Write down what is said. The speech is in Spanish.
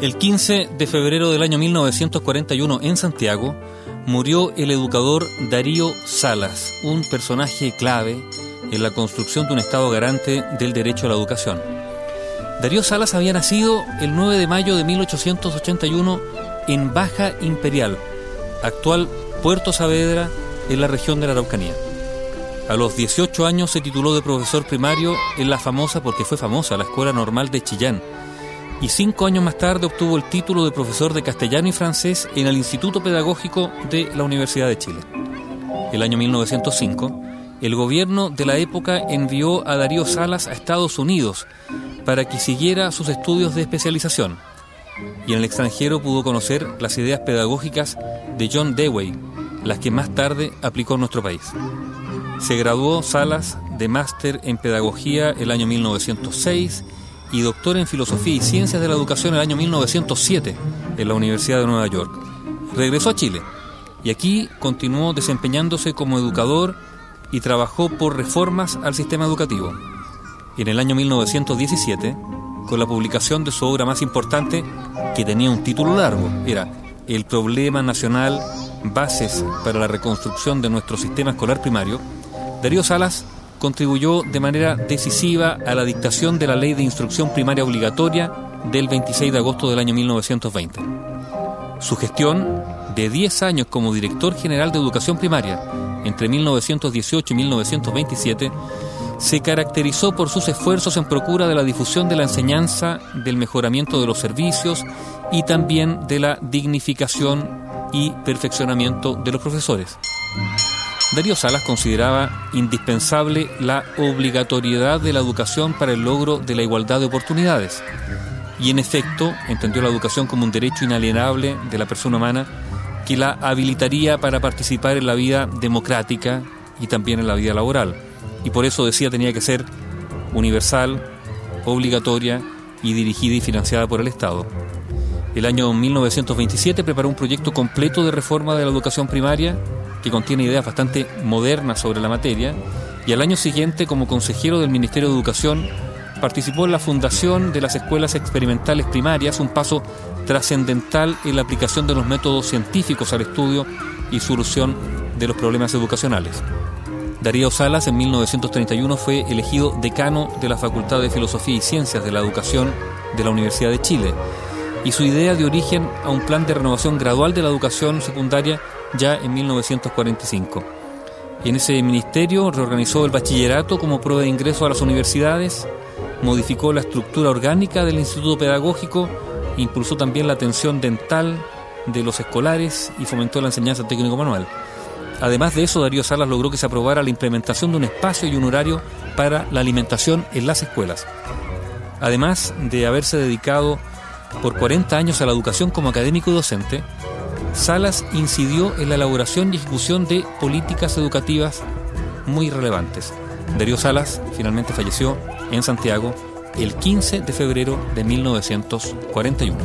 El 15 de febrero del año 1941 en Santiago murió el educador Darío Salas, un personaje clave en la construcción de un Estado garante del derecho a la educación. Darío Salas había nacido el 9 de mayo de 1881 en Baja Imperial, actual Puerto Saavedra, en la región de la Araucanía. A los 18 años se tituló de profesor primario en la famosa, porque fue famosa, la Escuela Normal de Chillán, y cinco años más tarde obtuvo el título de profesor de castellano y francés en el Instituto Pedagógico de la Universidad de Chile. El año 1905, el gobierno de la época envió a Darío Salas a Estados Unidos para que siguiera sus estudios de especialización, y en el extranjero pudo conocer las ideas pedagógicas de John Dewey, las que más tarde aplicó en nuestro país. Se graduó Salas de máster en pedagogía el año 1906 y doctor en Filosofía y Ciencias de la Educación en el año 1907 en la Universidad de Nueva York. Regresó a Chile y aquí continuó desempeñándose como educador y trabajó por reformas al sistema educativo. En el año 1917, con la publicación de su obra más importante, que tenía un título largo, era El problema nacional, bases para la reconstrucción de nuestro sistema escolar primario, Darío Salas contribuyó de manera decisiva a la dictación de la Ley de Instrucción Primaria Obligatoria del 26 de agosto del año 1920. Su gestión, de 10 años como director general de educación primaria, entre 1918 y 1927, se caracterizó por sus esfuerzos en procura de la difusión de la enseñanza, del mejoramiento de los servicios y también de la dignificación y perfeccionamiento de los profesores. Darío Salas consideraba indispensable la obligatoriedad de la educación para el logro de la igualdad de oportunidades. Y en efecto, entendió la educación como un derecho inalienable de la persona humana que la habilitaría para participar en la vida democrática y también en la vida laboral. Y por eso decía tenía que ser universal, obligatoria y dirigida y financiada por el Estado. El año 1927 preparó un proyecto completo de reforma de la educación primaria que contiene ideas bastante modernas sobre la materia, y al año siguiente, como consejero del Ministerio de Educación, participó en la fundación de las escuelas experimentales primarias, un paso trascendental en la aplicación de los métodos científicos al estudio y solución de los problemas educacionales. Darío Salas en 1931 fue elegido decano de la Facultad de Filosofía y Ciencias de la Educación de la Universidad de Chile y su idea de origen a un plan de renovación gradual de la educación secundaria ya en 1945. Y en ese ministerio reorganizó el bachillerato como prueba de ingreso a las universidades, modificó la estructura orgánica del instituto pedagógico, impulsó también la atención dental de los escolares y fomentó la enseñanza técnico-manual. Además de eso, Darío Salas logró que se aprobara la implementación de un espacio y un horario para la alimentación en las escuelas. Además de haberse dedicado por 40 años a la educación como académico y docente, Salas incidió en la elaboración y ejecución de políticas educativas muy relevantes. Darío Salas finalmente falleció en Santiago el 15 de febrero de 1941.